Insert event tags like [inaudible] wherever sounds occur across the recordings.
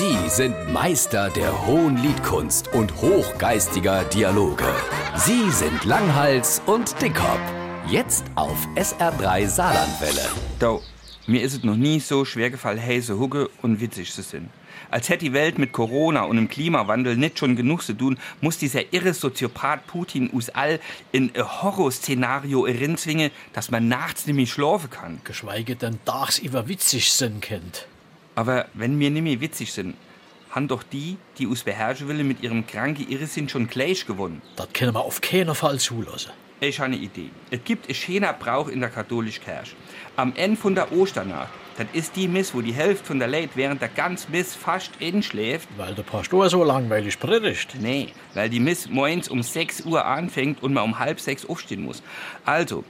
Sie sind Meister der hohen Liedkunst und hochgeistiger Dialoge. Sie sind Langhals und Dickhop. Jetzt auf SR3 Saarlandwelle. Da, mir ist es noch nie so schwer gefallen, heise Hugge und witzig zu sind. Als hätte die Welt mit Corona und dem Klimawandel nicht schon genug zu tun, muss dieser irre Soziopath Putin us all in ein Horrorszenario erinzwingen, dass man nachts nämlich schlafen kann. Geschweige denn tags über witzig sind kennt. Aber wenn wir nicht mehr witzig sind, haben doch die, die us beherrschen will, mit ihrem kranken Irrsinn schon gleich gewonnen. Das können wir auf keinen Fall zulassen. Ich habe eine Idee. Es gibt einen schönen Brauch in der katholischen Kirche. Am Ende von der Osternacht, das ist die Miss, wo die Hälfte von der Leute während der ganzen Miss fast inschläft. Weil der Pastor so langweilig predigt. Nee, weil die Miss morgens um 6 Uhr anfängt und man um halb sechs aufstehen muss. Also,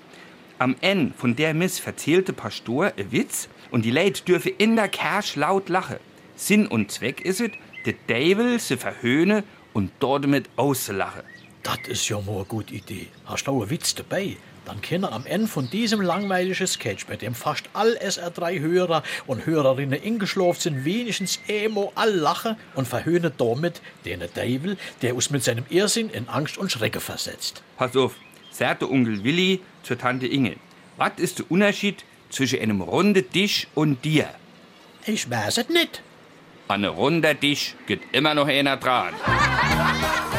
am Ende von der Miss verzählte Pastor ein Witz und die Leute dürfen in der Kirche laut lachen. Sinn und Zweck ist es, der Teufel zu verhöhnen und dort damit auszulachen. Das ist ja mal eine gute Idee. Hast du einen Witz dabei? Dann können am Ende von diesem langweiligen Sketch, bei dem fast all SR3-Hörer und Hörerinnen eingeschlafen sind, wenigstens emo all lachen und verhöhnen damit den Teufel, der uns mit seinem Irrsinn in Angst und Schrecken versetzt. Pass auf, sagt der Onkel Willi zur Tante Inge. Was ist der Unterschied zwischen einem runden Tisch und dir? Ich weiß es nicht. An einem runden Tisch geht immer noch einer dran. [laughs]